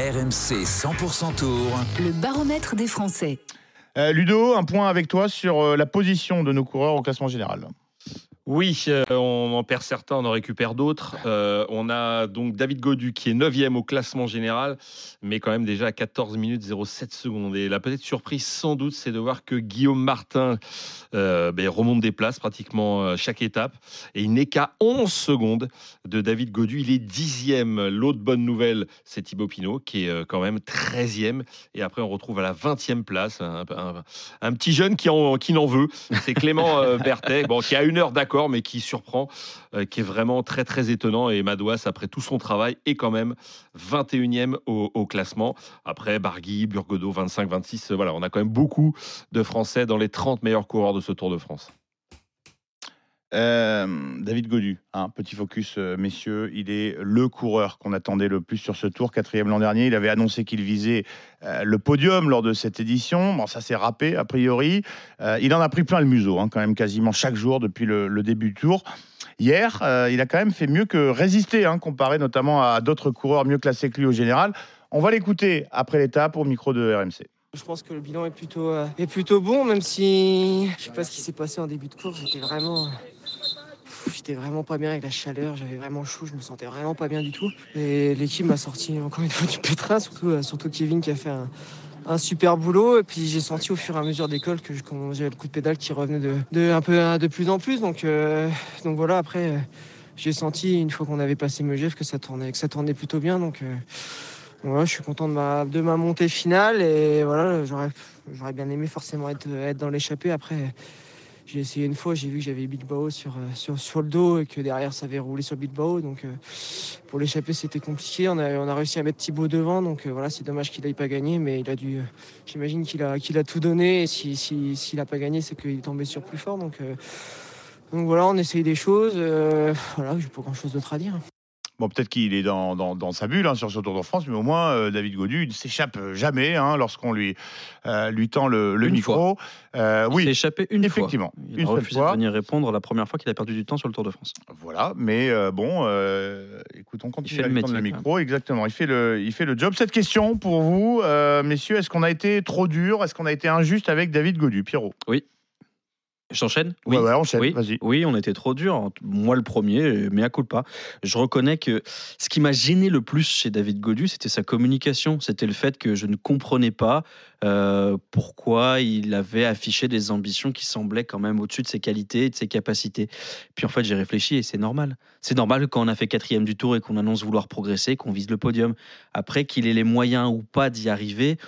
RMC 100% Tour. Le baromètre des Français. Euh, Ludo, un point avec toi sur euh, la position de nos coureurs au classement général. Oui, euh, on en perd certains, on en récupère d'autres. Euh, on a donc David Godu qui est 9e au classement général, mais quand même déjà à 14 minutes 07 secondes. Et la petite surprise, sans doute, c'est de voir que Guillaume Martin euh, ben, remonte des places pratiquement chaque étape. Et il n'est qu'à 11 secondes de David Godu. Il est 10e. L'autre bonne nouvelle, c'est Thibaut Pinot qui est quand même 13e. Et après, on retrouve à la 20e place un, petit jeune qui en, qui n'en veut. C'est Clément Berthet, bon, qui a une heure d'accord, mais qui surprend, euh, qui est vraiment très très étonnant. Et Madouas, après tout son travail, est quand même 21e au, au classement. Après, Barguil, Burgodeau, 25-26. Voilà, on a quand même beaucoup de Français dans les 30 meilleurs coureurs de ce Tour de France. David Godu, un petit focus, euh, messieurs. Il est le coureur qu'on attendait le plus sur ce tour, quatrième l'an dernier. Il avait annoncé qu'il visait euh, le podium lors de cette édition. Bon, ça s'est râpé, a priori. Euh, il en a pris plein le museau, hein, quand même, quasiment chaque jour depuis le, début du tour. Hier, il a quand même fait mieux que résister, hein, comparé notamment à d'autres coureurs mieux classés que lui au général. On va l'écouter après l'étape au micro de RMC. Je pense que le bilan est plutôt, est plutôt bon, même si je sais pas ce qui s'est passé en début de course. J'étais vraiment, j'étais vraiment pas bien avec la chaleur. J'avais vraiment chaud. Je me sentais vraiment pas bien du tout. Et l'équipe m'a sorti encore une fois du pétrin, surtout, euh, Kevin qui a fait un, super boulot. Et puis j'ai senti au fur et à mesure d'école que je- quand j'avais le coup de pédale qui revenait de, plus en plus. Donc, euh, voilà. Après, euh, j'ai senti une fois qu'on avait passé Megève que ça tournait, que plutôt bien. Donc voilà, je suis content de ma, montée finale et voilà, j'aurais, bien aimé forcément être dans l'échappée. Après, j'ai essayé une fois, j'ai vu que j'avais Bilbao sur, euh, sur, sur le dos et que derrière ça avait roulé sur Bilbao. Donc euh, pour l'échapper, c'était compliqué. On a, on a réussi à mettre Thibaut devant, donc euh, voilà, c'est dommage qu'il n'aille pas gagné, mais il a dû, j'imagine qu'il a, a tout donné. Et si, si, s'il n'a pas gagné, c'est qu'il est tombé sur plus fort. Donc, donc voilà, on essaye des choses. voilà, j'ai pas grand chose d'autre à dire. Bon, peut-être qu'il est dans, dans- dans sa bulle hein, sur ce Tour de France, mais au moins, euh, David Godu ne s'échappe jamais hein, lorsqu'on lui, euh, lui tend le, le Une micro. Euh, Il s'est oui, échappé une effectivement. fois. Il une a refusé fois. de venir répondre la première fois qu'il a perdu du temps sur le Tour de France. Voilà, mais bon, écoute, on continue fait à le lui tendre le métier, micro. Exactement, il fait le, il fait le job. Cette question pour vous, messieurs, est-ce qu'on a été trop dur? Est-ce qu'on a été injuste avec David Godu? Pierrot J'enchaîne? Ouais, ouais, enchaîne, oui, vas-y. oui, on était trop dur. Moi, le premier, mais à coup pas. Je reconnais que ce qui m'a gêné le plus chez David Godu, c'était sa communication. C'était le fait que je ne comprenais pas euh, pourquoi il avait affiché des ambitions qui semblaient quand même au-dessus de ses qualités et de ses capacités. Puis en fait, j'ai réfléchi et c'est normal. C'est normal quand on a fait quatrième du tour et qu'on annonce vouloir progresser, qu'on vise le podium. Après, qu'il ait les moyens ou pas d'y arriver,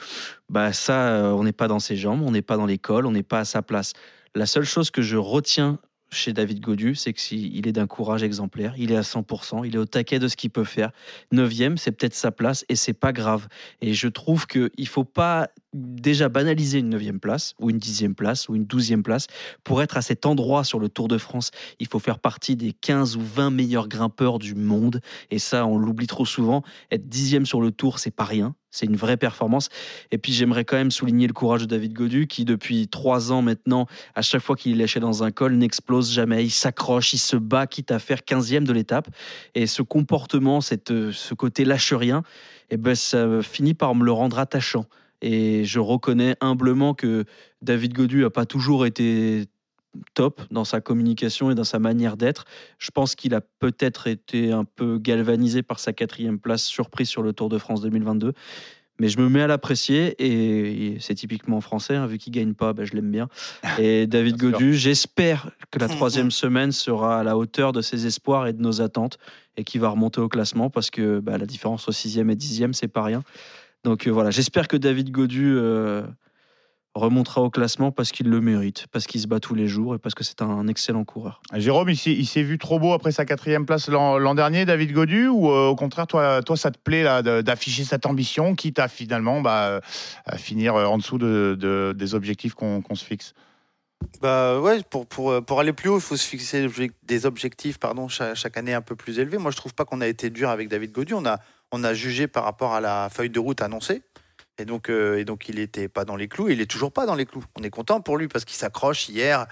bah ça, euh, on n'est pas dans ses jambes, on n'est pas dans l'école, on n'est pas à sa place. La seule chose que je retiens chez David Godu, c'est qu'il est d'un courage exemplaire. Il est à 100%, il est au taquet de ce qu'il peut faire. Neuvième, c'est peut-être sa place et c'est pas grave. Et je trouve qu'il faut pas déjà banaliser une neuvième place ou une dixième place ou une douzième place pour être à cet endroit sur le Tour de France. Il faut faire partie des 15 ou 20 meilleurs grimpeurs du monde. Et ça, on l'oublie trop souvent. Être dixième sur le Tour, c'est pas rien. C'est une vraie performance. Et puis j'aimerais quand même souligner le courage de David Godu qui, depuis trois ans maintenant, à chaque fois qu'il est lâché dans un col, n'explose jamais. Il s'accroche, il se bat, quitte à faire 15e de l'étape. Et ce comportement, cette, euh, ce côté lâche rien, eh ben, ça finit par me le rendre attachant. Et je reconnais humblement que David Godu n'a pas toujours été top dans sa communication et dans sa manière d'être. Je pense qu'il a peut-être été un peu galvanisé par sa quatrième place surprise sur le Tour de France 2022. Mais je me mets à l'apprécier et, c'est typiquement français, hein, vu qu'il gagne pas, ben, je l'aime bien. Et David. Godu, j'espère que la troisième semaine sera à la hauteur de ses espoirs et de nos attentes et qu'il va remonter au classement parce que bah, la différence au sixième et dixième, c'est pas rien. Donc euh, voilà, j'espère que David Godu euh, remontera au classement parce qu'il le mérite, parce qu'il se bat tous les jours et parce que c'est un excellent coureur. Jérôme, il s'est, il s'est vu trop beau après sa quatrième place l'an, l'an dernier, David Godu, ou euh, au contraire, toi, toi, ça te plaît là, de- d'afficher cette ambition, quitte à finalement bah, à finir en dessous de, de- des objectifs qu'on, qu'on se fixe? Bah ouais, pour, pour, pour aller plus haut, il faut se fixer des objec- des objectifs pardon, chaque, chaque année un peu plus élevés. Moi, je trouve pas qu'on a été dur avec David Godu. On a, on a jugé par rapport à la feuille de route annoncée. Et donc, euh, et donc il n'était pas dans les clous. Il est toujours pas dans les clous. On est content pour lui parce qu'il s'accroche hier.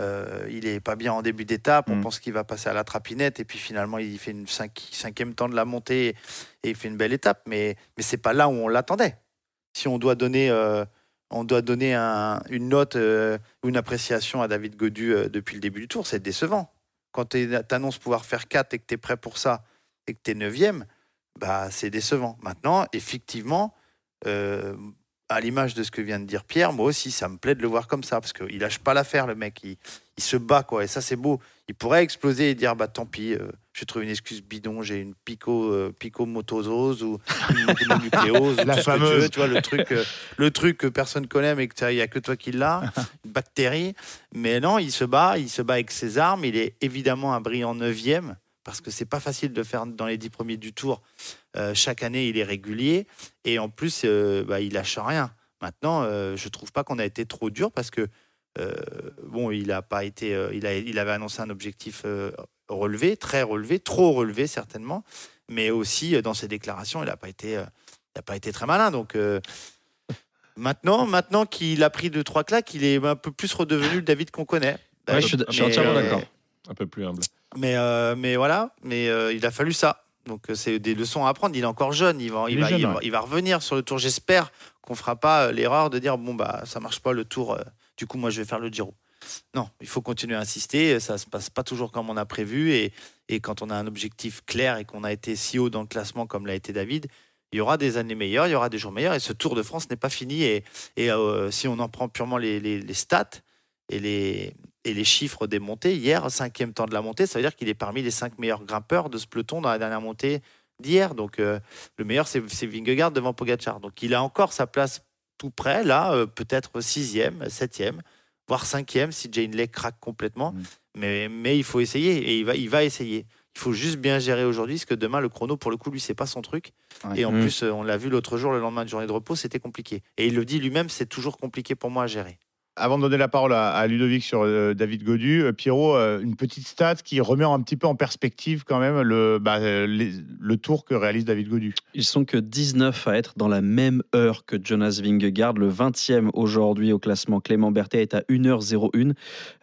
Euh, il est pas bien en début d'étape. On Mm. pense qu'il va passer à la trapinette. Et puis finalement, il fait une cinq- cinquième temps de la montée et il fait une belle étape. Mais, mais c'est pas là où on l'attendait. Si on doit donner, euh, on doit donner un- une note ou une appréciation à David Godu depuis le début du tour, c'est décevant. Quand tu annonces pouvoir faire 4 et que tu es prêt pour ça et que tu es 9 bah, c'est décevant. Maintenant, effectivement, euh, à l'image de ce que vient de dire Pierre, moi aussi, ça me plaît de le voir comme ça, parce qu'il lâche pas l'affaire, le mec. Il, il se bat, quoi. Et ça, c'est beau. Il pourrait exploser et dire, bah tant pis, euh, je trouve une excuse bidon, j'ai une pico, euh, ou une mononucléose, ou La tu fameuse. veux, tu vois, le truc, euh, le truc que personne connaît, mais qu'il n'y a que toi qui l'as, une bactérie. Mais non, il se bat, il se bat avec ses armes. Il est évidemment un brillant neuvième, parce que c'est pas facile de faire dans les dix premiers du tour. Euh, chaque année, il est régulier. Et en plus, euh, bah, il lâche rien. Maintenant, euh, je trouve pas qu'on a été trop dur parce que euh, bon, il a pas été, euh, il, a, il avait annoncé un objectif relevé, très relevé, trop relevé certainement, mais aussi dans ses déclarations, il n'a pas été, il a pas été très malin. Donc maintenant, maintenant qu'il a pris deux trois claques, il est un peu plus redevenu le David qu'on connaît. Ouais, je suis- je suis entièrement d'accord. Un peu plus humble. mais, euh, mais voilà, mais euh, il a fallu ça. Donc euh, c'est des leçons à apprendre. Il est encore jeune, il va, il Il est va, jeune, il ouais. va, il va revenir sur le tour. J'espère qu'on fera pas l'erreur de dire bon bah ça marche pas le tour. euh, du coup moi je vais faire le Giro. Non, il faut continuer à insister. Ça se passe pas toujours comme on a prévu et, et quand on a un objectif clair et qu'on a été si haut dans le classement comme l'a été David. Il y aura des années meilleures, il y aura des jours meilleurs et ce Tour de France n'est pas fini. Et, et si on en prend purement les, les- les stats et les, et les chiffres des montées, hier, cinquième temps de la montée, ça veut dire qu'il est parmi les cinq meilleurs grimpeurs de ce peloton dans la dernière montée d'hier. Donc euh, le meilleur, c'est Vingegaard devant Pogacar. Donc il a encore sa place tout près, là, euh, peut-être sixième, septième, voire cinquième si Jane Lay craque complètement. Mm. Mais, mais il faut essayer et il va, il va essayer. Il faut juste bien gérer aujourd'hui, parce que demain, le chrono, pour le coup, lui, c'est pas son truc. Ouais. Et en Mm. plus, on l'a vu l'autre jour, le lendemain de journée de repos, c'était compliqué. Et il le dit lui-même, c'est toujours compliqué pour moi à gérer. Avant de donner la parole à, Ludovic sur euh, David Godu, euh, Pierrot, euh, une petite stat qui remet un petit peu en perspective quand même le, bah, le tour que réalise David Godu. Ils sont que 19 à être dans la même heure que Jonas Vingegaard, le 20e aujourd'hui au classement. Clément Berthet est à 1h01.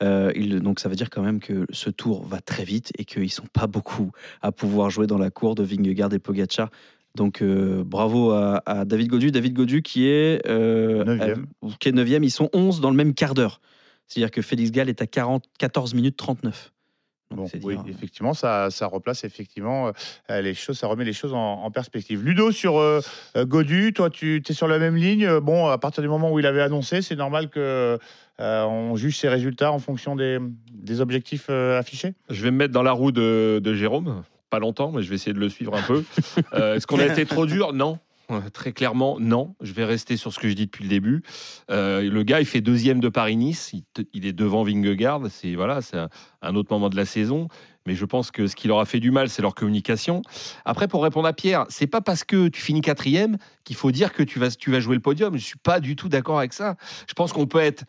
Euh, il- donc ça veut dire quand même que ce tour va très vite et qu'ils sont pas beaucoup à pouvoir jouer dans la cour de Vingegaard et Pogacar. Donc euh, bravo à, à David Godu. David Godu qui est, euh, Neuvième. à- qui est 9e. Ils sont 11 dans le même quart d'heure. C'est-à-dire que Félix Gall est à 40, 14 minutes 39. Donc, Bon, oui, dire- effectivement, ça, ça replace effectivement euh, les choses, ça remet les choses en, en perspective. Ludo sur euh, euh, Godu, toi, tu es sur la même ligne? Euh, Bon, à partir du moment où il avait annoncé, c'est normal que euh, on juge ses résultats en fonction des, des objectifs euh, affichés? Je vais me mettre dans la roue de, de Jérôme. Pas longtemps, mais je vais essayer de le suivre un peu. Euh, Est-ce qu'on a été trop dur? Non. Euh, Très clairement, non. Je vais rester sur ce que je dis depuis le début. Euh, le gars, il fait deuxième de Paris-Nice. Il, est devant Vingegaard. C'est voilà, c'est un, un autre moment de la saison. Mais je pense que ce qui leur a fait du mal, c'est leur communication. Après, pour répondre à Pierre, c'est pas parce que tu finis quatrième qu'il faut dire que tu vas, tu vas jouer le podium. Je suis pas du tout d'accord avec ça. Je pense qu'on peut être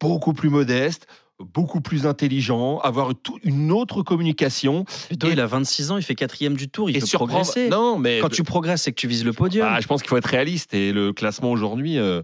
beaucoup plus modeste, beaucoup plus intelligent, avoir tout- une autre communication. Et- il a 26 ans, il fait quatrième du tour, il et peut surprendre- progresser. Non, mais Quand tu progresses, c'est que tu vises le podium. Bah, je pense qu'il faut être réaliste. Et le classement aujourd'hui, euh,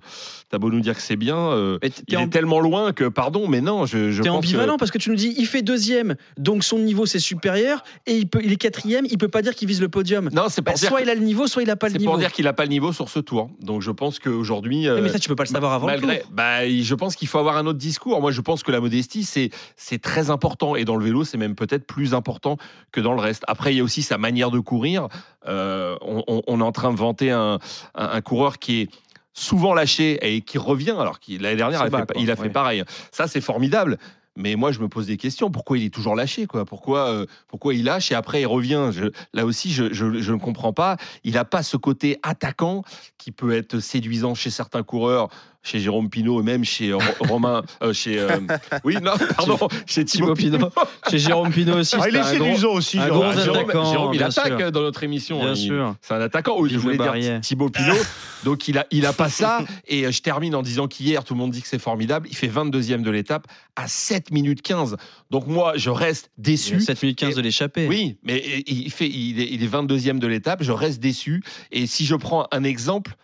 t'as beau nous dire que c'est bien, euh, il en- est tellement loin que, pardon, mais non, je, je T'es ambivalent que... parce que tu nous dis il fait deuxième, donc son niveau c'est supérieur, et il, peut, il est quatrième, il peut pas dire qu'il vise le podium. Non, c'est Bah, pour dire, soit il a le niveau, soit il a pas le c'est niveau. pour dire qu'il n'a pas le niveau sur ce tour. Donc je pense qu'aujourd'hui... Mais ça tu peux pas le savoir avant le Malgré, tour. bah, je pense qu'il faut avoir un autre discours. Moi, je pense que la modestie, c'est c'est très important. Et dans le vélo, c'est même peut-être plus important que dans le reste. Après, il y a aussi sa manière de courir. Euh, on, est en train de vanter un, un- un coureur qui est souvent lâché et qui revient. Alors qu'il l'année dernière, il a, fait, quoi. il a fait Ouais. pareil. Ça, c'est formidable. Mais moi, je me pose des questions. Pourquoi il est toujours lâché quoi? Pourquoi, euh, pourquoi il lâche et après il revient? Je- Là aussi, je, je- je ne comprends pas. Il n'a pas ce côté attaquant qui peut être séduisant chez certains coureurs, chez Jérôme Pinault et même chez Ro- Romain. euh, chez, euh, oui, non, pardon, chez Thibaut Pinot. Chez Jérôme Pinot aussi. Ah, il est séduisant aussi. un Jean. gros Jérôme, attaquant, Jérôme, il attaque sûr. dans notre émission. Bien Il- sûr. C'est un attaquant. Oui, je voulais dire. Thibaut Pinot. Donc il a, il a pas ça. Et euh, je termine en disant qu'hier, tout le monde dit que c'est formidable. Il fait 22e de l'étape à 7 minutes 15. Donc moi, je reste déçu. 7 minutes 15 de l'échappée. Oui, mais il, fait, il, est, il est 22e de l'étape. Je reste déçu. Et si je prends un exemple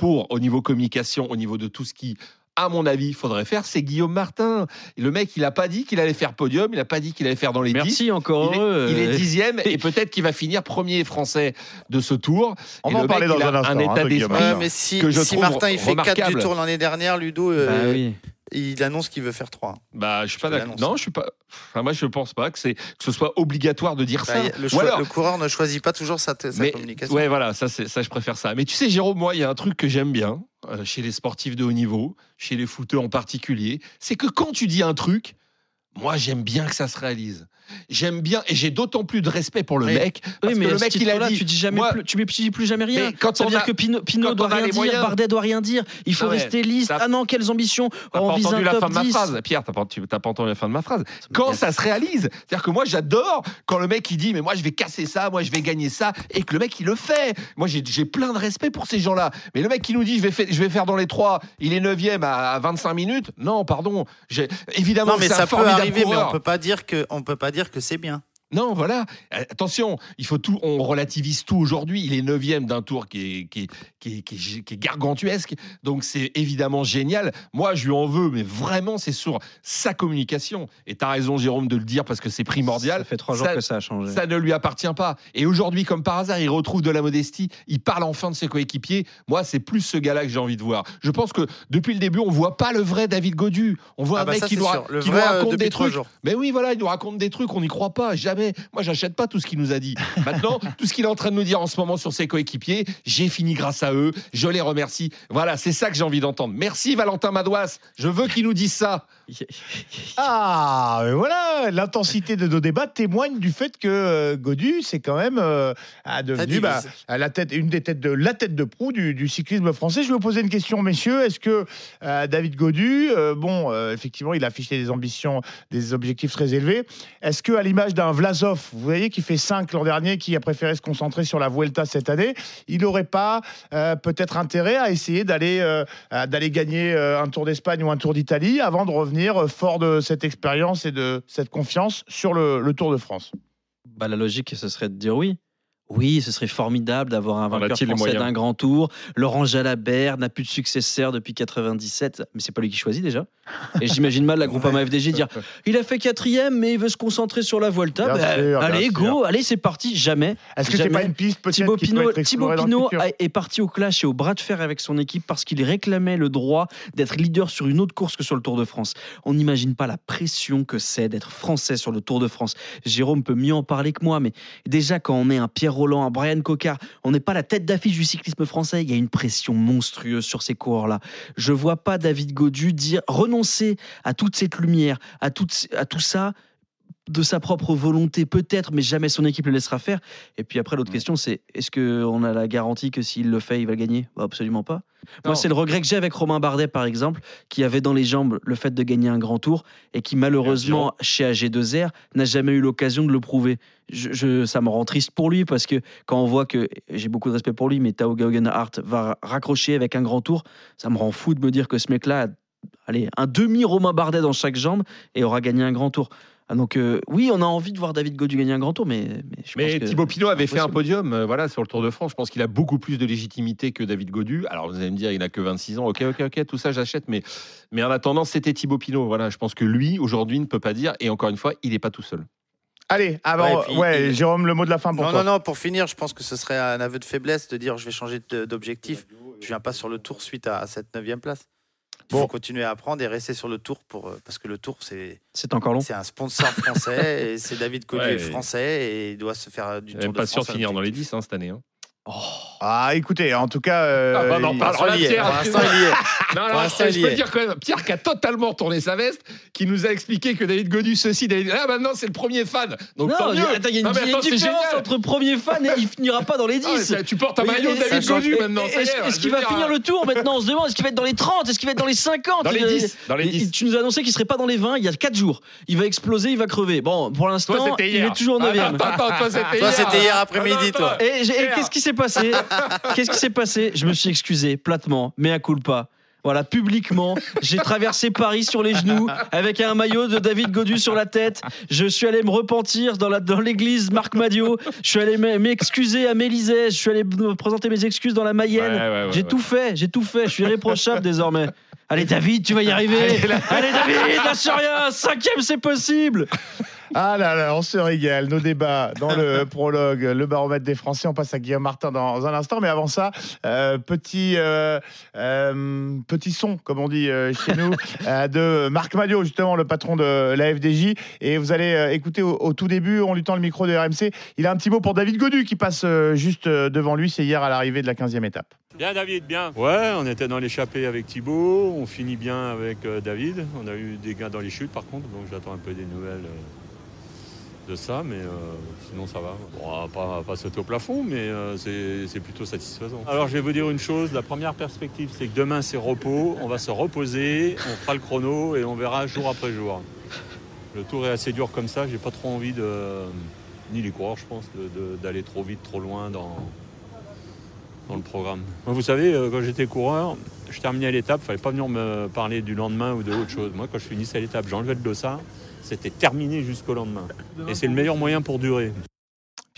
pour, au niveau communication, au niveau de tout ce qui à mon avis, faudrait faire, c'est Guillaume Martin. Le mec, il a pas dit qu'il allait faire podium, il a pas dit qu'il allait faire dans les 10. Merci, encore Il est, heureux. il est dixième et peut-être qu'il va finir premier français de ce tour. On Et va en le parler dans un instant, hein, état d'esprit. Ouais, mais si, que je si trouve Martin il fait 4 remarquable. du tour l'année dernière, Ludo, euh, Bah oui. Il annonce qu'il veut faire 3. Bah, je suis pas Je d'accord. Non, je suis pas. Enfin, moi, je pense pas que c'est que ce soit obligatoire de dire Bah, ça. le, Ou choix- alors- le coureur ne choisit pas toujours sa, sa mais, communication. ouais, voilà, ça, ça, je préfère ça. Mais tu sais, Jérôme, moi, il y a un truc que j'aime bien euh, chez les sportifs de haut niveau, chez les footeux en particulier, c'est que quand tu dis un truc, moi, j'aime bien que ça se réalise. J'aime bien, et j'ai d'autant plus de respect pour le mec, parce Oui, mais que le mec, il a dit. tu dis jamais moi- plus, tu ne dis plus jamais rien. Mais quand ça on veut dire a- que Pinot, doit on rien dire, moyens- Bardet doit rien dire. Il faut Ah ouais. rester lisse. T'as- Ah non, quelles ambitions T'as On pas entendu la fin de ma 10. phrase, Pierre. T'as pas, pas entendu la fin de ma phrase. Quand ça se réalise, c'est-à-dire que moi j'adore quand le mec il dit mais moi je vais casser ça, moi je vais gagner ça, et que le mec il le fait. Moi j'ai j'ai plein de respect pour ces gens-là. Mais le mec qui nous dit je vais, faire- je vais faire dans les trois, il est 9 à, à 25 minutes. Non, pardon. J'ai- Évidemment, Non, mais ça peut arriver, mais on peut pas dire que on peut pas dire que c'est bien. Non, voilà. Attention, il faut tout. On relativise tout aujourd'hui. Il est neuvième d'un tour qui est, qui, est, qui, est, qui est- qui est gargantuesque. Donc c'est évidemment génial. Moi, je lui en veux, mais vraiment, c'est sur sa communication. Et tu as raison, Jérôme, de le dire parce que c'est primordial. Ça fait trois jours Ça- que ça a changé. Ça ne lui appartient pas. Et aujourd'hui, comme par hasard, il retrouve de la modestie. Il parle enfin de ses coéquipiers. Moi, c'est plus ce gars-là que j'ai envie de voir. Je pense que depuis le début, on voit pas le vrai David Godu. On voit Ah un bah mec ça, qui, nous, ra- qui vrai, euh, raconte des trucs. jours. Mais oui, voilà, il nous raconte des trucs, on n'y croit pas, jamais. Moi, j'achète pas tout ce qu'il nous a dit. Maintenant, tout ce qu'il est en train de nous dire en ce moment sur ses coéquipiers, j'ai fini grâce à eux, je les remercie. Voilà, c'est ça que j'ai envie d'entendre. Merci Valentin Madouas, je veux qu'il nous dise ça. Ah, mais voilà, l'intensité de nos débats témoigne du fait que euh, Godu, c'est quand même euh, a devenu divise. bah, à la tête, une des têtes de la tête de proue du, du cyclisme français. Je vais vous poser une question, messieurs. Est-ce que euh, David Godu, euh, bon, effectivement, il a affiché des ambitions, des objectifs très élevés. Est-ce que, à l'image d'un Vlasov, vous voyez, qui fait 5 l'an dernier, qui a préféré se concentrer sur la Vuelta cette année, il n'aurait pas peut-être intérêt à essayer d'aller à- d'aller gagner un Tour d'Espagne ou un Tour d'Italie avant de revenir fort de cette expérience et de cette confiance sur le, le Tour de France. Bah, la logique, ce serait de dire oui. Oui, ce serait formidable d'avoir un vainqueur français d'un grand tour. Laurent Jalabert n'a plus de successeur depuis 97, mais c'est pas lui qui choisit déjà. Et j'imagine mal la Groupama FDJ dire il a fait quatrième, mais il veut se concentrer sur la Volta. Bah, sûr, allez, go, sûr. allez, c'est parti. Jamais. Est-ce que c'est pas une piste peut-être Thibaut Pinot, Thibaut Pinot est parti au clash et au bras de fer avec son équipe parce qu'il réclamait le droit d'être leader sur une autre course que sur le Tour de France. On n'imagine pas la pression que c'est d'être français sur le Tour de France. Jérôme peut mieux en parler que moi, mais déjà quand on est un Pierre Roland, un Brian Cocard, on n'est pas la tête d'affiche du cyclisme français. Il y a une pression monstrueuse sur ces coureurs-là. Je vois pas David Godu dire renoncer à toute cette lumière, à, à tout ça de sa propre volonté peut-être, mais jamais son équipe le laissera faire. Et puis après, l'autre question, c'est est-ce qu'on a la garantie que s'il le fait, il va gagner? Bah, Absolument pas. Non. Moi, c'est le regret que j'ai avec Romain Bardet, par exemple, qui avait dans les jambes le fait de gagner un grand tour et qui, malheureusement, chez AG2R, n'a jamais eu l'occasion de le prouver. Je, je- ça me rend triste pour lui parce que quand on voit que j'ai beaucoup de respect pour lui, mais Tao Geoghegan-Hart va raccrocher avec un grand tour, ça me rend fou de me dire que ce mec-là a allez, un demi Romain Bardet dans chaque jambe et aura gagné un grand tour. Ah, donc euh, oui, on a envie de voir David Godu gagner un grand tour, mais, mais je Mais pense que Thibaut Pinot avait fait un podium euh, voilà, sur le Tour de France. Je pense qu'il a beaucoup plus de légitimité que David Godu. Alors vous allez me dire, il n'a que 26 ans. Ok, ok, ok, tout ça j'achète. Mais, mais en attendant, c'était Thibaut Pinot. Voilà, je pense que lui, aujourd'hui, ne peut pas dire. Et encore une fois, il n'est pas tout seul. Allez, avant, Ouais, et Jérôme, le mot de la fin pour Non, toi. non, non, pour finir, je pense que ce serait un aveu de faiblesse de dire je vais changer d'objectif. Je viens pas sur le tour suite à cette 9 place. Il Bon. faut continuer à apprendre et rester sur le tour pour, euh, parce que le tour, c'est c'est encore long. c'est un sponsor français et c'est David Collier Ouais, français et il doit se faire euh, du Tour de pas sûr de finir dans les objectif. 10 hein, cette année. hein. Ah, écoutez, en tout cas, euh, Ah, bah, on en il- parle. Pour l'instant, il y est. Pierre, Pour l'instant, il y est. Non, Pour non, l'instant, je il y peux est. dire quand même, Pierre qui a totalement tourné sa veste, qui nous a expliqué que David Godu, ceci, David. Ah, maintenant, c'est le premier fan. Donc, non, tant il y mieux. a- attends, il y a une, Non, mais il y a une attends, c'est différence génial. entre premier fan et il finira pas dans les 10. Ah, tu portes un Oui, maillot et- David ça change. Godu Et- maintenant. ça y Est-ce est, est-ce je qu'il veux va dire, finir le tour maintenant On se demande est-ce qu'il va être dans les 30 Est-ce qu'il va être dans les 50 Dans les Il- 10. Dans les il- 10. Tu nous as annoncé qu'il serait pas dans les 20 il y a 4 jours. Il va exploser, il va crever. Bon, pour l'instant, c'était il hier. est toujours Ah, 9 Attends, attends, toi, c'était Toi, hier. c'était hier après-midi, toi. Et, j'ai- et Pierre. qu'est-ce qui s'est passé? Qu'est-ce qui s'est passé? Je me suis excusé platement, mais à culpa. Voilà, publiquement, j'ai traversé Paris sur les genoux avec un maillot de David Godu sur la tête. Je suis allé me repentir dans la- dans l'église Marc Madio. Je suis allé m'excuser à Mélisée. Je suis allé me présenter mes excuses dans la Mayenne. Ouais, ouais, ouais, j'ai tout fait, j'ai tout fait. Je suis irréprochable désormais. Allez David, tu vas y arriver. Allez David, lâche rien. Cinquième, c'est possible. Ah là là, on se régale. Nos débats dans le prologue, le baromètre des Français. On passe à Guillaume Martin dans un instant. Mais avant ça, euh, petit, euh, euh, petit son, comme on dit chez nous, de Marc Madio, justement, le patron de la FDJ. Et vous allez écouter au, au tout début, en lui tend le micro de RMC, il a un petit mot pour David Godu qui passe juste devant lui. C'est hier à l'arrivée de la 15e étape. Bien David, bien. Ouais, on était dans l'échappée avec Thibaut, on finit bien avec euh, David. On a eu des gains dans les chutes par contre, donc j'attends un peu des nouvelles euh, de ça, mais euh, sinon ça va. Bon, on va pas, pas sauter au plafond, mais c'est plutôt satisfaisant. Alors je vais vous dire une chose, la première perspective c'est que demain c'est repos, on va se reposer, on fera le chrono et on verra jour après jour. Le tour est assez dur comme ça, j'ai pas trop envie de, ni les coureurs je pense, d'aller trop vite, trop loin dans, vous savez, euh, quand j'étais coureur, je terminais l'étape, il fallait pas venir me parler du lendemain ou de autre chose. Moi, quand je finissais l'étape, j'enlevais le dossard, c'était terminé jusqu'au lendemain. Et c'est le meilleur moyen pour durer.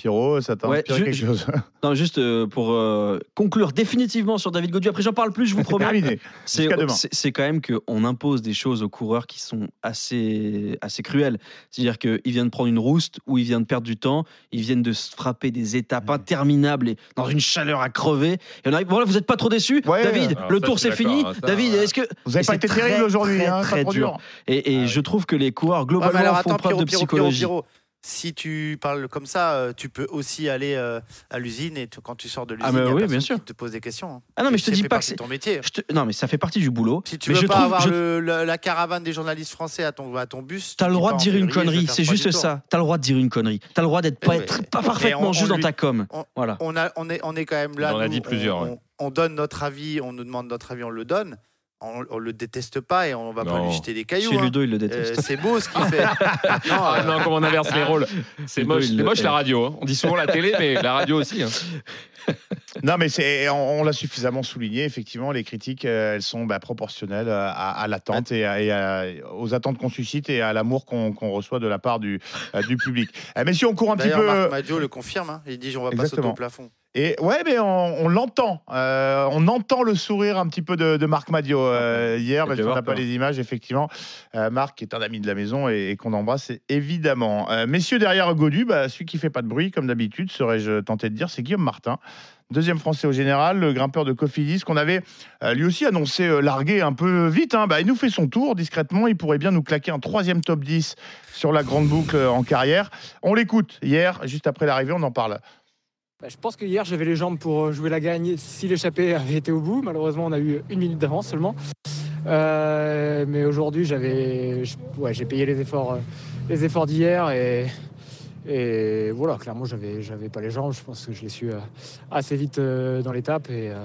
Pierrot, ça t'a Ouais, inspiré je- quelque je- chose Non, juste euh, pour euh, conclure définitivement sur David Godu. Après, j'en parle plus, je vous promets. terminé. C'est quand même qu'on impose des choses aux coureurs qui sont assez, assez cruelles. C'est-à-dire qu'ils viennent de prendre une rouste ou ils viennent de perdre du temps, ils viennent de se frapper des étapes interminables et dans une chaleur à crever. Et on arrive, voilà, vous n'êtes pas trop déçu Ouais. David, Alors le ça, tour c'est fini. ça, David, ouais. est-ce que. Vous n'avez pas été très, terrible aujourd'hui, très, hein, très trop dur. dur. Et, et Ah je trouve que les coureurs, globalement, alors font attends, preuve Pierrot, de Pierrot, Pierrot, psychologie. Pierrot, si tu parles comme ça, euh, tu peux aussi aller euh, à l'usine et tu- quand tu sors de l'usine, Ah, mais il y a oui, qui te pose des questions. hein. Ah non, mais je te dis pas que c'est. ton métier. je te- Non, mais ça fait partie du boulot. Si tu mais veux je pas trouve, avoir je- le- le- la caravane des journalistes français à ton, à ton bus, T'as le droit de dire une connerie, c'est juste ça. T'as le droit de dire une connerie. T'as le droit d'être pas être parfaitement on- juste on dans ta com. On, Voilà. on, a, on, est, on est quand même là. En a dit plusieurs, On, ouais. on donne notre avis, on nous demande notre avis, on le donne. On, on le déteste pas et on va pas lui jeter des cailloux. Chez hein. Ludo, il le Euh, déteste. c'est beau ce qu'il fait. non, Ah euh, non, comment on inverse les rôles. C'est Ludo, moche, la radio. hein. On dit souvent la télé, mais la radio aussi. hein. Non, mais c'est, on, on l'a suffisamment souligné. Effectivement, les critiques, euh, elles sont bah, proportionnelles à, à l'attente et, à- et à- aux attentes qu'on suscite et à l'amour qu'on qu'on reçoit de la part du, euh, du public. Euh, messieurs, on court un petit peu. Marc Madio le confirme. hein. Il dit on va pas sauter Exactement. au plafond. Et ouais, mais on, on l'entend. Euh, on entend le sourire un petit peu de, de Marc Madio euh, hier, parce qu'on n'a pas les images, effectivement. Euh, Marc est un ami de la maison et, et qu'on embrasse évidemment. Euh, messieurs, derrière Godu, bah, celui qui fait pas de bruit, comme d'habitude, serais-je tenté de dire, c'est Guillaume Martin. Deuxième français au général, le grimpeur de Cofidis, qu'on avait euh, lui aussi annoncé euh, larguer un peu vite. hein. Bah, il nous fait son tour discrètement. Il pourrait bien nous claquer un troisième top 10 sur la grande boucle euh, en carrière. On l'écoute hier, juste après l'arrivée, on en parle. Bah, je pense que hier j'avais les jambes pour jouer la gagne si l'échappée avait été au bout. Malheureusement, on a eu une minute d'avance seulement. Mais aujourd'hui, j'avais, ouais, j'ai payé les efforts, les efforts d'hier et, et voilà. Clairement, j'avais, j'avais pas les jambes. Je pense que je l'ai su euh, assez vite euh, dans l'étape et, euh,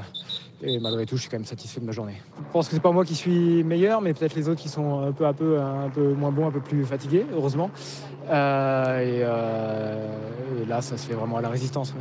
et malgré tout, je suis quand même satisfait de ma journée. Je pense que c'est pas moi qui suis meilleur, mais peut-être les autres qui sont un peu à peu, un peu moins bons, un peu plus fatigués, heureusement. Et, là, ça se fait vraiment à la résistance.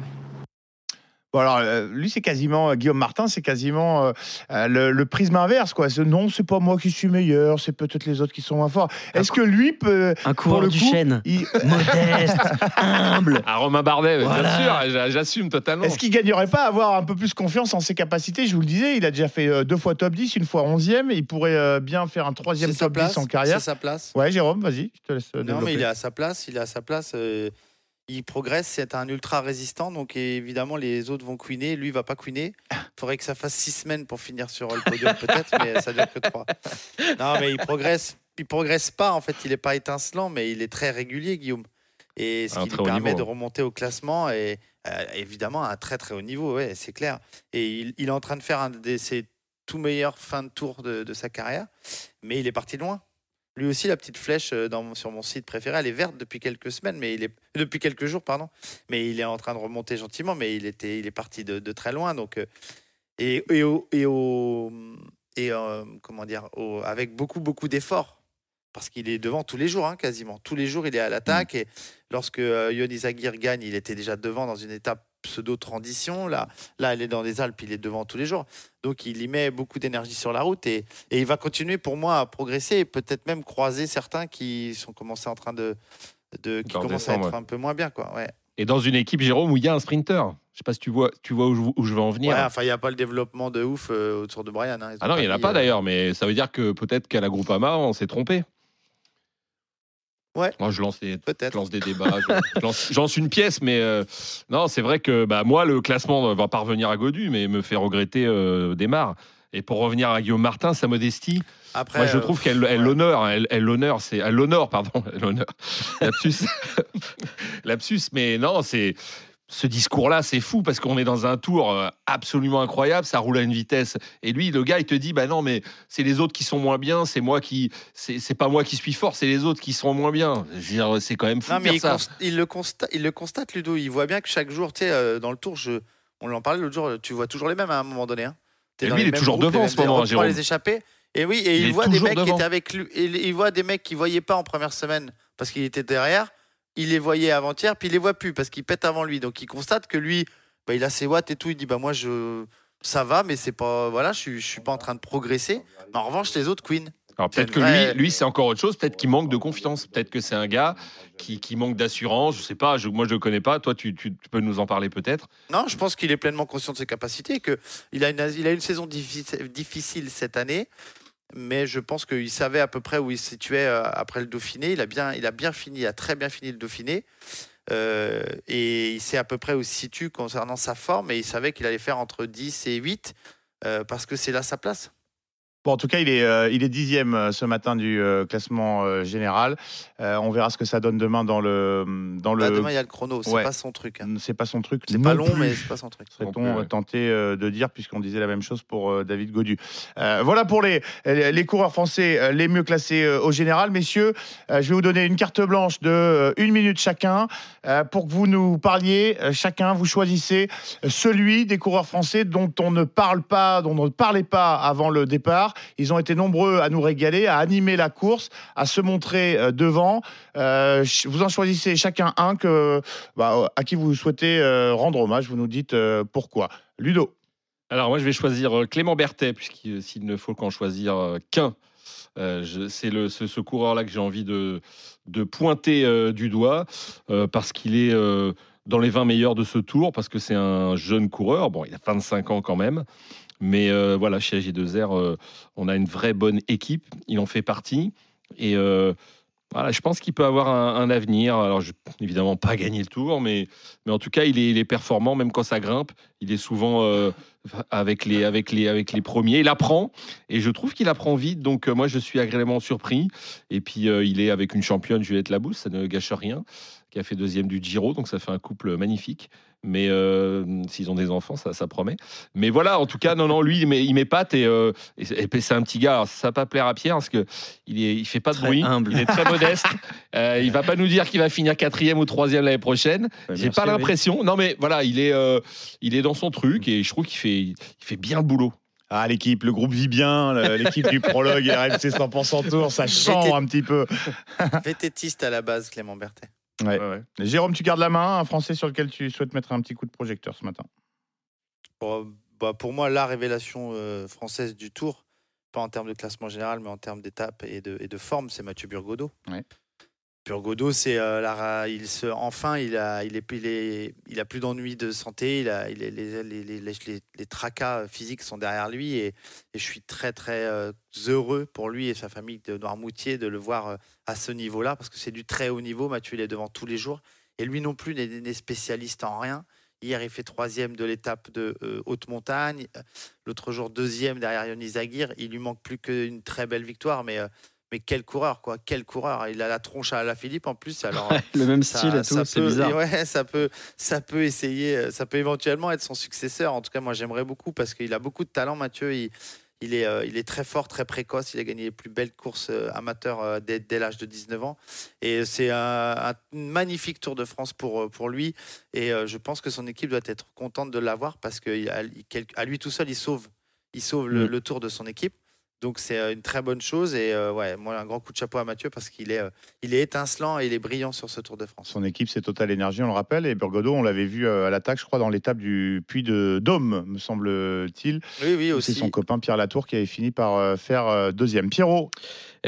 Bon alors, euh, lui, c'est quasiment, euh, Guillaume Martin, c'est quasiment euh, le, le prisme inverse. Quoi. Ce, non, c'est pas moi qui suis meilleur, c'est peut-être les autres qui sont moins forts. Est-ce que lui peut. Un coureur le du coup, chêne, il- modeste, humble. Ah, Romain Bardet, Voilà. bien sûr, j'a- j'assume totalement. Est-ce qu'il gagnerait pas à avoir un peu plus confiance en ses capacités? Je vous le disais, il a déjà fait deux fois top 10, une fois 11e. Il pourrait bien faire un troisième top place. 10 en carrière. C'est sa place? Ouais, Jérôme, vas-y, je te laisse Non, développer. mais il est à sa place. Il est à sa place. euh, il progresse. C'est un ultra résistant. Donc évidemment, les autres vont queener. Lui, il va pas queener. Il faudrait que ça fasse six semaines pour finir sur le podium, peut-être, mais ça dure que trois. Non, mais il progresse. Il progresse pas. En fait, il est pas étincelant, mais il est très régulier, Guillaume. Et ce Un qui lui permet niveau. de remonter au classement et euh, évidemment à un très très haut niveau, ouais, c'est clair. Et il, il est en train de faire un de ses tout meilleurs fins de tour de, de sa carrière, mais il est parti de loin. Lui aussi, la petite flèche euh, dans, mon- sur mon site préféré, elle est verte depuis quelques semaines, mais il est depuis quelques jours, pardon. Mais il est en train de remonter gentiment, mais il était, il est parti de, de très loin. Donc, euh, et, et, au, et, au- et, euh, comment dire, au- avec beaucoup beaucoup d'efforts, parce qu'il est devant tous les jours, hein, quasiment tous les jours, il est à l'attaque. Et lorsque euh, Yonis Aguirre gagne, il était déjà devant dans une étape pseudo-transition. Là, là, elle est dans les Alpes, il est devant tous les jours. Donc, il y met beaucoup d'énergie sur la route et, et il va continuer pour moi à progresser et peut-être même croiser certains qui sont commencés en train de. de qui D'en commencent à être un peu moins bien. Quoi. Ouais. Et dans une équipe, Jérôme, où il y a un sprinter. Je sais pas si tu vois, tu vois où, je, où je veux en venir. Ouais, enfin, il n'y a pas le développement de ouf euh, autour de Brian. hein. Ah non, il n'y en a pas euh, d'ailleurs, mais ça veut dire que peut-être qu'à la Groupama, on s'est trompé. Ouais. Moi, je lance des, je lance des débats. je, je lance, je lance une pièce, mais euh, non, c'est vrai que bah, moi, le classement va pas revenir à Godu, mais me fait regretter euh, Desmar. Et pour revenir à Guillaume Martin, sa modestie, Après, moi je euh, trouve qu'elle elle ouais. l'honneur, hein, elle, l'honneur, c'est elle l'honneur, pardon, elle l'honneur. Lapsus, lapsus, mais non, c'est ce discours-là, c'est fou parce qu'on est dans un tour euh, absolument incroyable, ça roule à une vitesse. Et lui, le gars, il te dit, bah non, mais c'est les autres qui sont moins bien, c'est moi qui, c'est pas moi qui suis fort, c'est les autres qui sont moins bien. C'est quand même fou Non, de il, ça. il le constate, il le constate, Ludo. Il voit bien que chaque jour, tu sais, euh, dans le tour, je, on en parlait l'autre jour, tu vois toujours les mêmes à un moment donné. Hein. Et dans lui, il est toujours groupes, devant en ce moment, Jérôme. les échappés. Et oui, et Il voit des mecs qui devant. étaient avec lui. il voit des mecs qui voyaient pas en première semaine parce qu'il était derrière. Il les voyait avant-hier, puis il les voit plus parce qu'il pète avant lui. Donc il constate que lui, bah, il a ses watts et tout. Il dit bah moi je ça va, mais c'est pas voilà, je suis je suis pas en train de progresser. Mais en revanche, les autres Queen. Alors peut-être que lui, lui c'est encore autre chose. Peut-être qu'il manque de confiance. Peut-être que c'est un gars qui, qui manque d'assurance. Je sais pas. Je, moi, je le connais pas. Toi, tu, tu- tu peux nous en parler peut-être. Non, je pense qu'il est pleinement conscient de ses capacités, que il a une, il a une saison difficile, difficile cette année, mais je pense qu'il savait à peu près où il se situait euh, après le Dauphiné. Il a bien, il a bien fini, il a très bien fini le Dauphiné. Euh, et il sait à peu près où il se situe concernant sa forme, et il savait qu'il allait faire entre 10 et 8, euh, parce que c'est là sa place. Bon, en tout cas, il est, euh, il est dixième euh, ce matin du euh, classement euh, général. Euh, on verra ce que ça donne demain dans le. Dans Bah, le... demain, il y a le chrono, c'est Ouais. pas son truc. hein. C'est pas son truc. C'est pas long, plus. mais c'est pas son truc. Serait-on ouais. tenté euh, de dire, puisqu'on disait la même chose pour euh, David Godu. Euh, voilà pour les, les coureurs français les mieux classés euh, au général. Messieurs, euh, je vais vous donner une carte blanche de euh, une minute chacun euh, pour que vous nous parliez. euh, chacun, vous choisissez celui des coureurs français dont on ne parle pas, dont on ne parlait pas avant le départ. Ils ont été nombreux à nous régaler, à animer la course, à se montrer euh, devant. Euh, vous en choisissez chacun un que, bah, à qui vous souhaitez euh, rendre hommage. Vous nous dites pourquoi. Ludo. Alors moi, je vais choisir Clément Berthet, puisqu'il ne faut qu'en choisir qu'un. C'est ce, coureur-là que j'ai envie de, pointer du doigt, parce qu'il est dans les 20 meilleurs de ce tour, parce que c'est un jeune coureur. Bon, il a 25 ans quand même. Mais euh, voilà, chez AG2R, euh, on a une vraie bonne équipe. Il en fait partie. Et euh, voilà, je pense qu'il peut avoir un, avenir. Alors, je, évidemment, pas gagner le tour, mais, mais en tout cas, il est, performant, même quand ça grimpe. Il est souvent avec, les, avec, les, avec les premiers. Il apprend, et je trouve qu'il apprend vite. Donc, moi, je suis agréablement surpris. Et puis, il est avec une championne, Juliette Labousse, ça ne gâche rien, qui a fait deuxième du Giro. Donc, ça fait un couple magnifique. Mais euh, s'ils ont des enfants, ça, ça promet. Mais voilà, en tout cas, non, non, lui, il met- il m'épate et, euh, et c'est et c'est un petit gars. Alors, ça va pas plaire à Pierre parce que il est, il fait pas de Très bruit, humble. il est très modeste. Euh, il va pas nous dire qu'il va finir quatrième ou troisième l'année prochaine. J'ai pas l'impression. Non, mais voilà, il est, euh, il est dans son truc et je trouve qu'il fait, il fait bien le boulot. Ah, l'équipe, le groupe vit bien, l'équipe du prologue RMC 100% Tour, ça chante un petit peu. Vététiste à la base, Clément Berthet. Ouais. Jérôme, tu gardes la main, un Français sur lequel tu souhaites mettre un petit coup de projecteur ce matin? Pour, bah, pour moi, la révélation euh, française du Tour, pas en termes de classement général, mais en termes d'étape et de, et de forme, c'est Mathieu Burgodeau. Burgodeau, c'est euh, il se, enfin, il a, il plus d'ennuis de santé. Il a, les, les, les, les, tracas physiques sont derrière lui et, je suis très très euh, heureux pour lui et sa famille de Noirmoutier de le voir euh, à ce niveau-là parce que c'est du très haut niveau. Mathieu, il est devant tous les jours et lui non plus n'est spécialiste en rien. Hier, il fait troisième de l'étape de haute montagne. L'autre jour, deuxième derrière Yonis Aguirre. Il lui manque plus qu'une très belle victoire, mais, mais quel coureur, quoi. Quel coureur. Il a la tronche à la Philippe en plus. Alors, Le même ça- style et ça tout, c'est peut- bizarre. Ouais, ça peut, ça peut essayer, euh, ça peut éventuellement être son successeur. En tout cas, moi, j'aimerais beaucoup parce qu'il a beaucoup de talent, Mathieu. Il, il est, euh, il est très fort, très précoce. Il a gagné les plus belles courses euh, amateurs euh, dès, dès l'âge de 19 ans. Et c'est un, un magnifique Tour de France pour, pour lui. Et je pense que son équipe doit être contente de l'avoir parce qu'à à lui tout seul, il sauve, il sauve le, Mm. le Tour de son équipe. Donc c'est euh, une très bonne chose. Et euh, ouais, moi, un grand coup de chapeau à Mathieu parce qu'il est, euh, il est étincelant et il est brillant sur ce Tour de France. Son équipe, c'est Total Énergie, on le rappelle. Et Burgodeau, on l'avait vu à l'attaque, je crois, dans l'étape du Puy de Dôme, me semble-t-il. Oui, oui, C'est aussi. son copain Pierre Latour qui avait fini par faire deuxième. Pierrot,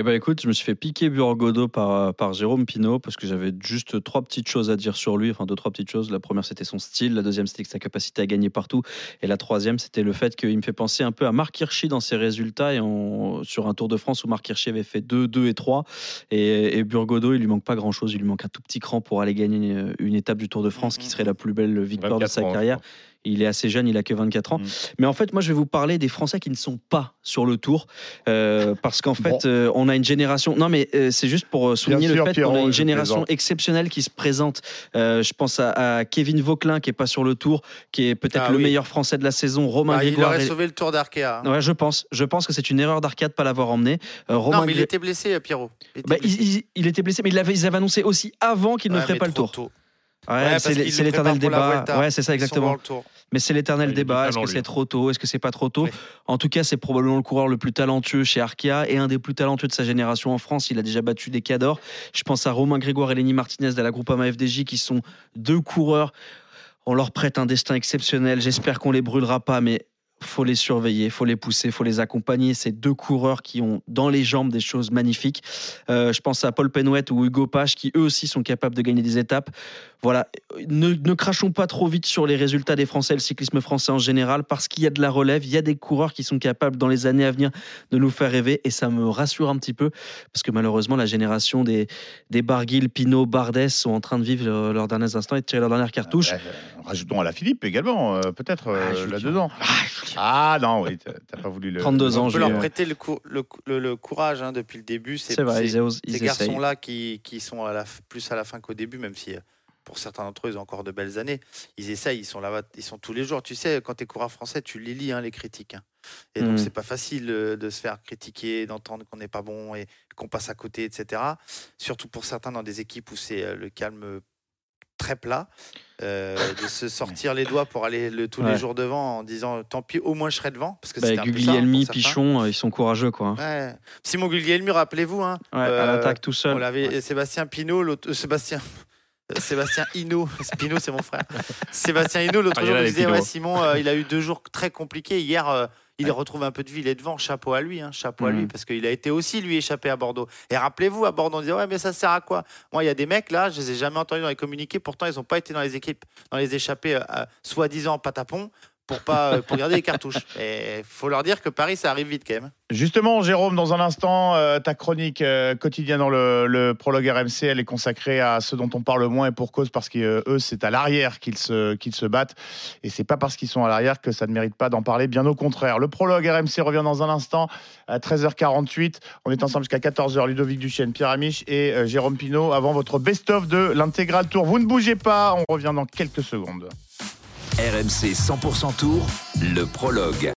Eh ben écoute, je me suis fait piquer Burgodo par, par Jérôme Pinault parce que j'avais juste trois petites choses à dire sur lui, enfin deux, trois petites choses. La première, c'était son style, la deuxième, c'était sa capacité à gagner partout, et la troisième, c'était le fait qu'il me fait penser un peu à Marc Hirschi dans ses résultats et sur un Tour de France où Marc Hirschi avait fait 2, 2 et 3, et, et Burgodo, il lui manque pas grand-chose, il lui manque un tout petit cran pour aller gagner une, une étape du Tour de France qui serait la plus belle victoire de sa ans, carrière. Il est assez jeune, il a que 24 ans. Mm. Mais en fait, moi, je vais vous parler des Français qui ne sont pas sur le tour. euh, parce qu'en fait, Bon. euh, on a une génération. Non, mais euh, c'est juste pour souligner le fait qu'on a une génération exceptionnelle qui se présente. Euh, je pense à, à Kevin Vauquelin, qui est pas sur le tour, qui est peut-être Ah le oui. meilleur Français de la saison. Romain Bah, il aurait sauvé le tour d'Arkea. hein. Ouais, je pense. Je pense que c'est une erreur d'arcade de pas l'avoir emmené. Euh, Romain Non, mais il Gré- était blessé, Pierrot. Il était Bah, blessé. il, il- il était blessé, mais il avait, ils avaient annoncé aussi avant qu'il ne ferait pas le tour. tôt. Ouais, Ouais, parce c'est l'éternel débat. Ouais, c'est ça exactement. Mais c'est l'éternel débat. Est-ce talent, que c'est trop tôt? Est-ce que c'est pas trop tôt? En tout cas, c'est probablement le coureur le plus talentueux chez Arkea et un des plus talentueux de sa génération en France. Il a déjà battu des cadors. Je pense à Romain Grégoire et Lenny Martinez de la Groupama FDJ qui sont deux coureurs. On leur prête un destin exceptionnel. J'espère qu'on les brûlera pas, mais faut les surveiller, faut les pousser, faut les accompagner. Ces deux coureurs qui ont dans les jambes des choses magnifiques. Euh, je pense à Paul Penouet ou Hugo Pache qui eux aussi sont capables de gagner des étapes. Voilà, ne, ne crachons pas trop vite sur les résultats des Français, le cyclisme français en général, parce qu'il y a de la relève, il y a des coureurs qui sont capables dans les années à venir de nous faire rêver, et ça me rassure un petit peu, parce que malheureusement la génération des, des Barguil, Pinot, Bardet sont en train de vivre leurs derniers instants et de tirer leur dernière cartouche. Ouais, euh, rajoutons à la Philippe également, euh, peut-être Ah, là-dedans. Ah non, oui, t'as pas voulu le. 32 ans, On peut leur prêter le, cou- le, cou- le- le courage hein, depuis le début. C'est vrai, ils, ces garçons-là qui, qui sont à la, f- plus à la fin qu'au début, même si euh, pour certains d'entre eux, ils ont encore de belles années. Ils essayent, ils sont là, ils sont tous les jours. Tu sais, quand tu es coureur français, tu les lis, hein, les critiques. hein. Et donc, Mm. c'est pas facile euh, de se faire critiquer, d'entendre qu'on n'est pas bon et qu'on passe à côté, etc. Surtout pour certains dans des équipes où c'est euh, le calme très plat. euh, de se sortir les doigts pour aller le, tous Ouais. les jours devant en disant tant pis, au moins je serai devant. Parce que Bah, Guglielmi, certains. Pichon, euh, ils sont courageux quoi. Ouais. Simon Guglielmi, rappelez-vous, hein, Ouais, à Euh, l'attaque tout on seul. l'avait Sébastien Pinot, l'autre euh, Sébastien Sébastien Hino, Pinot c'est mon frère. Sébastien Hino l'autre Ah, jour il disait Simon euh, il a eu deux jours très compliqués hier il retrouve un peu de vie, il est devant, chapeau à lui, hein, chapeau à lui, Mhm. parce qu'il a été aussi, lui, échappé à Bordeaux. Et rappelez-vous, à Bordeaux, on disait, ouais, mais ça sert à quoi? Moi, il y a des mecs, là, je les ai jamais entendus dans les communiqués, pourtant, ils n'ont pas été dans les équipes, dans les échappées, euh, euh, soi-disant patapon, pour, pas, euh, pour garder les cartouches. Et faut leur dire que Paris, ça arrive vite, quand même. Justement, Jérôme, dans un instant, euh, ta chronique euh, quotidienne dans le, prologue RMC, elle est consacrée à ceux dont on parle moins et pour cause parce qu'eux, c'est à l'arrière qu'ils se, se battent. Et c'est pas parce qu'ils sont à l'arrière que ça ne mérite pas d'en parler, bien au contraire. Le prologue RMC revient dans un instant à 13h48. On est ensemble jusqu'à 14h. Ludovic Duchesne, Pierre Amiche et Jérôme Pinault avant votre best-of de l'intégral tour. Vous ne bougez pas, on revient dans quelques secondes. RMC 100% Tour, le prologue.